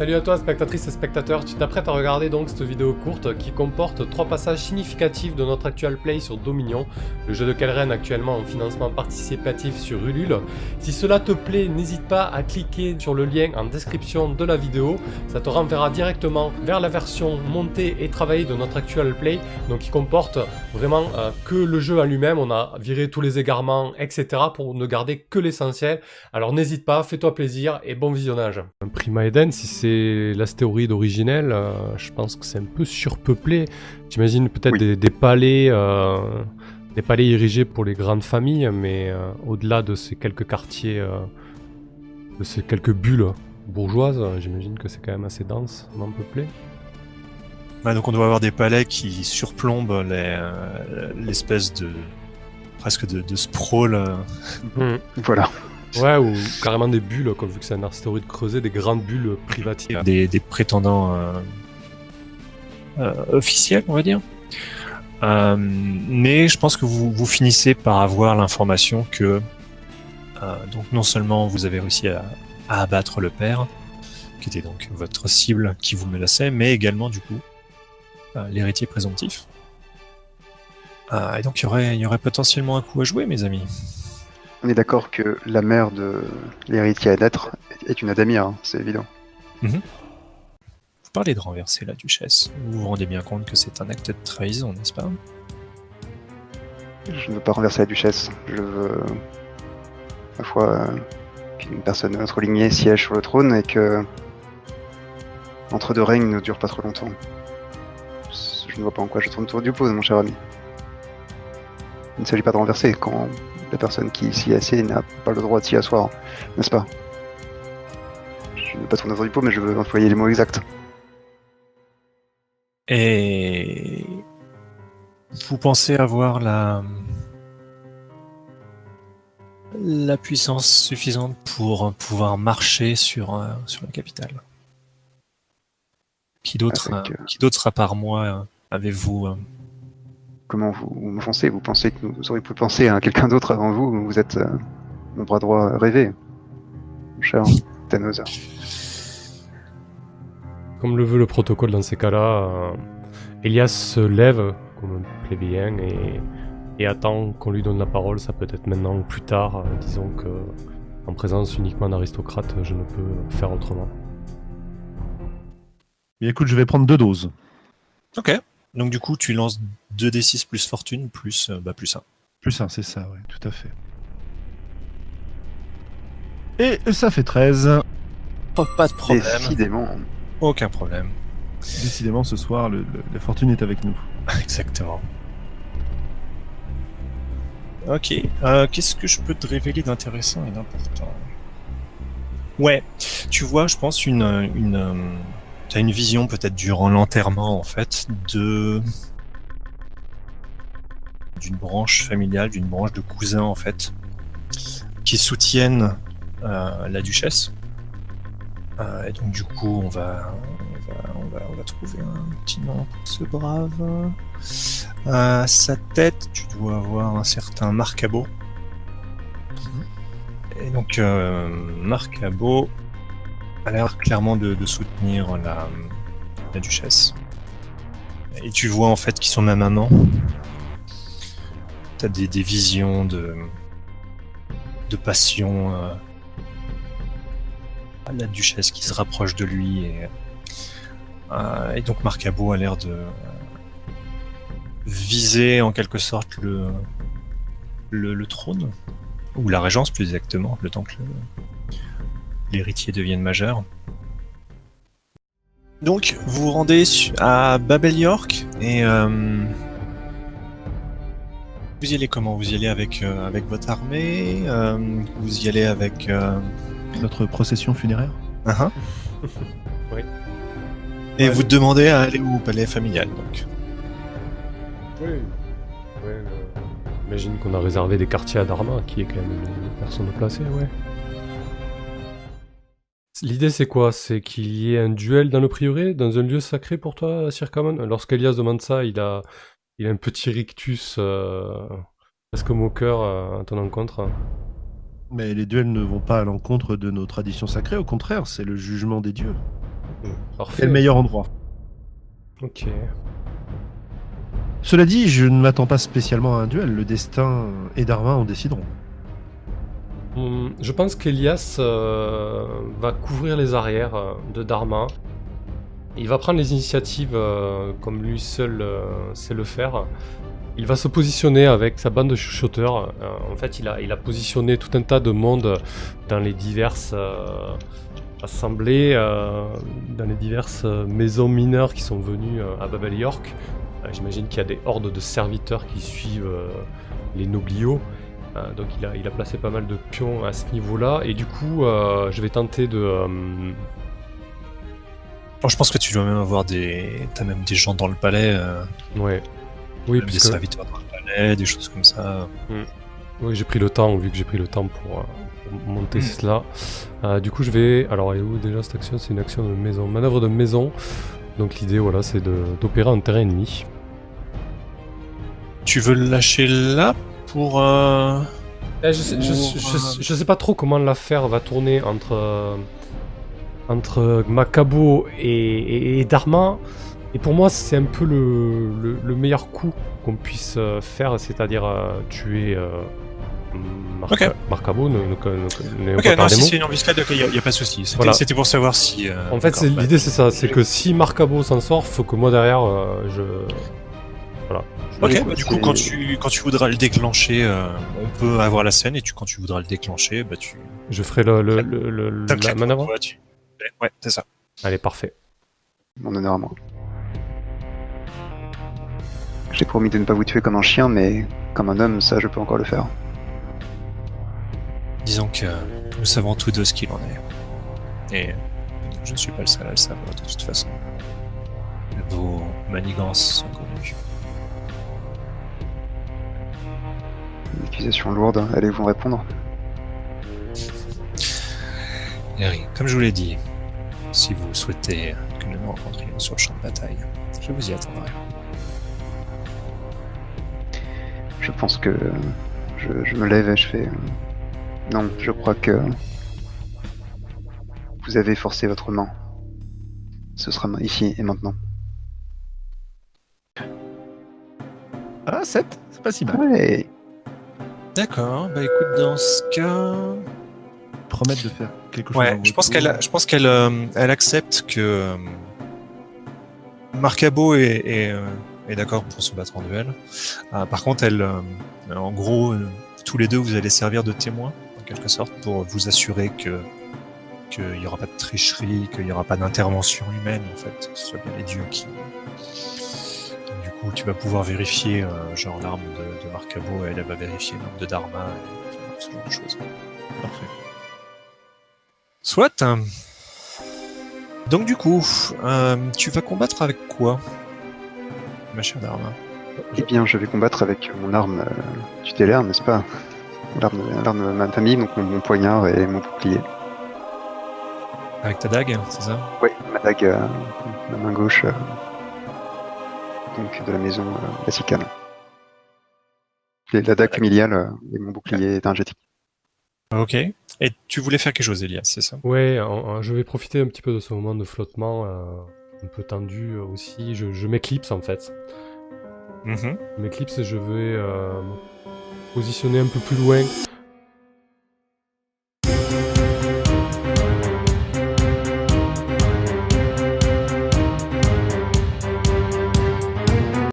Salut à toi spectatrices et spectateurs, tu t'apprêtes à regarder donc cette vidéo courte qui comporte trois passages significatifs de notre actual play sur Dominion, le jeu de Kelren actuellement en financement participatif sur Ulule. Si cela te plaît, n'hésite pas à cliquer sur le lien en description de la vidéo, ça te renverra directement vers la version montée et travaillée de notre actual play, donc qui comporte vraiment euh, que le jeu en lui-même, on a viré tous les égarements, etc. pour ne garder que l'essentiel. Alors n'hésite pas, fais-toi plaisir et bon visionnage. Prima Eden, si c'est l'astéroïde originel, euh, je pense que c'est un peu surpeuplé. J'imagine peut-être des, palais, euh, des palais érigés pour les grandes familles, mais euh, au-delà de ces quelques quartiers, de ces quelques bulles bourgeoises, j'imagine que c'est quand même assez dense, non peuplé. donc on doit avoir des palais qui surplombent l'espèce de presque de, sprawl. Mmh. Voilà. Ouais, ou carrément des bulles, comme vu que c'est un astéroïde creusé, des grandes bulles privatives. Des, prétendants euh, euh, officiels, on va dire. Euh, mais je pense que vous, vous finissez par avoir l'information que donc non seulement vous avez réussi à, abattre le père, qui était donc votre cible qui vous menaçait, mais également du coup l'héritier présomptif. et donc il y aurait, y aurait potentiellement un coup à jouer, mes amis. On est d'accord que la mère de l'héritier à naître est une Adamir, hein, c'est évident. Mhm. Vous parlez de renverser la duchesse. Vous vous rendez bien compte que c'est un acte de trahison, n'est-ce pas? Je ne veux pas renverser la duchesse. Je veux, à la fois, qu'une personne de notre lignée siège sur le trône et que entre deux règnes ne dure pas trop longtemps. Je ne vois pas en quoi je tourne autour du pot, mon cher ami. Il ne s'agit pas de renverser. Quand la personne qui s'y assied n'a pas le droit de s'y asseoir, n'est-ce pas? Je ne veux pas tourner dans du pot, mais je veux employer les mots exacts. Et vous pensez avoir la la puissance suffisante pour pouvoir marcher sur, euh, sur la capitale? Qui d'autre, euh, qui d'autre à part moi euh, avez-vous comment vous, vous pensez Vous pensez que vous auriez pu penser à quelqu'un d'autre avant vous Vous êtes euh, mon bras droit rêvé, mon cher Thanos. Comme le veut le protocole dans ces cas-là, euh, Elias se lève comme un plébéien et, et attend qu'on lui donne la parole. Ça peut être maintenant ou plus tard. Euh, disons que en présence uniquement d'aristocrates, je ne peux faire autrement. écoute, je vais prendre deux doses. Ok. Donc du coup, tu lances 2d6 plus fortune plus, euh, bah, plus 1. Plus 1, c'est ça, oui, tout à fait. Et ça fait 13. pas de problème. Décidément. Aucun problème. Décidément, ce soir, le, la fortune est avec nous. Exactement. Ok. Euh, qu'est-ce que je peux te révéler d'intéressant et d'important? Ouais. Tu vois, je pense, une, une, euh, tu as une vision peut-être durant l'enterrement en fait de d'une branche familiale, d'une branche de cousins en fait, qui soutiennent euh, la duchesse. Euh, et donc du coup, on va, on va, on va, trouver un petit nom pour ce brave. À sa tête, tu dois avoir un certain Marc Cabot. Et donc euh, Marc Cabot a l'air clairement de, soutenir la, duchesse. Et tu vois en fait qu'ils sont même amants. T'as des, visions de, de passion. Euh, la duchesse qui se rapproche de lui. Et, euh, donc Marcabo a l'air de viser en quelque sorte le, le, le, trône. Ou la régence plus exactement, le temps que l'héritier devienne majeur. Donc, vous vous rendez à Babel York et euh, vous y allez comment? Vous y allez avec euh, avec votre armée euh, Vous y allez avec notre procession funéraire uh-huh. Oui. Et vous demandez à aller au palais familial, donc. Oui. oui J'imagine qu'on a réservé des quartiers à Dharma, qui est quand même une personne placée, ouais. L'idée c'est quoi? C'est qu'il y ait un duel dans le prieuré, dans un lieu sacré pour toi, Sir Kamon? Lorsqu'Elias demande ça, il a, il a un petit rictus euh, presque moqueur euh, à ton encontre. Mais les duels ne vont pas à l'encontre de nos traditions sacrées, au contraire, c'est le jugement des dieux. Parfait. C'est le meilleur endroit. Ok. Cela dit, je ne m'attends pas spécialement à un duel. Le destin et Darwin en décideront. Hum, je pense qu'Elias euh, va couvrir les arrières euh, de Dharma. Il va prendre les initiatives euh, comme lui seul sait le faire. Il va se positionner avec sa bande de chuchoteurs. En fait, il a, positionné tout un tas de monde dans les diverses assemblées, dans les diverses maisons mineures qui sont venues à Babel York. J'imagine qu'il y a des hordes de serviteurs qui suivent les nobliaux. Euh, donc il a, il a placé pas mal de pions à ce niveau-là. Et du coup, euh, je vais tenter de... euh, Bon, je pense que tu dois même avoir des. T'as même des gens dans le palais, euh, ouais. Oui, des serviteurs dans le palais, des choses comme ça. Oui, j'ai pris le temps, vu que j'ai pris le temps pour, pour monter Mm. cela. Du coup, je vais. Alors, où déjà cette action? C'est une action de maison. Manœuvre de maison. Donc, l'idée, voilà, c'est de- d'opérer en terrain ennemi. Tu veux le lâcher là? Pour. euh, Eh, je, sais, je, Ou, je- euh, je sais pas trop comment l'affaire va tourner entre. entre Macabo et, et, et Dharma. Et pour moi, c'est un peu le, le, le meilleur coup qu'on puisse euh, faire, c'est-à-dire tuer. Euh. Marcabo, ne, ne, ne, ne- Ok, non, si c'est une embuscade, il n'y a, pas de souci. C'était Voilà. pour savoir si. euh, En fait, bah, l'idée c'est ça, c'est que si Marcabo s'en sort, faut que moi derrière, euh, je... Voilà. Ok, bah, du coup, quand tu, quand tu voudras le déclencher, euh, on peut avoir la scène, et tu, quand tu voudras le déclencher, bah, tu. Je ferai le, le, le, le- la manœuvre. ouais, tu- Ouais, c'est ça. Allez, parfait. Mon honneur à moi. J'ai promis de ne pas vous tuer comme un chien, mais comme un homme, ça je peux encore le faire. Disons que nous savons tous deux ce qu'il en est. Et je ne suis pas le seul à le savoir de toute façon. Vos manigances sont connues. Accusation lourde, allez-vous répondre Harry, comme je vous l'ai dit, si vous souhaitez que nous nous rencontrions sur le champ de bataille, je vous y attendrai. Je pense que je, je me lève et je fais. Non, je crois que vous avez forcé votre main. Ce sera ici et maintenant. Ah, 7 C'est pas si mal. Ouais. D'accord, bah écoute, dans ce cas. Promettre de faire quelque chose. Ouais, je pense qu'elle, je pense qu'elle, euh, elle accepte que euh, Marcabo est, est, euh, est d'accord pour se battre en duel. Euh, par contre, elle, en gros, tous les deux, vous allez servir de témoins en quelque sorte pour vous assurer que qu'il n'y aura pas de tricherie, qu'il n'y aura pas d'intervention humaine en fait, que ce soit bien les dieux qui. Coup, tu vas pouvoir vérifier euh, genre l'arme de, de Marcabo, elle, elle va vérifier l'arme de Dharma, et, enfin, ce genre de choses. Parfait. Soit. Donc du coup, euh, tu vas combattre avec quoi, ma chère Dharma? Eh bien, je vais combattre avec mon arme euh, tutélaire, n'est-ce pas? L'arme l'arme de ma famille, donc mon, mon poignard et mon bouclier. Avec ta dague, c'est ça? Ouais, ma dague, euh, ma main gauche, euh, donc de la maison euh, Bassicane. Et la dague familiale euh, et mon bouclier énergétique. Ok. Et tu voulais faire quelque chose, Elias, c'est ça? En- je vais profiter un petit peu de ce moment de flottement, euh, un peu tendu aussi. Je, je m'éclipse en fait. Mhm. Je m'éclipse et je vais euh, me positionner un peu plus loin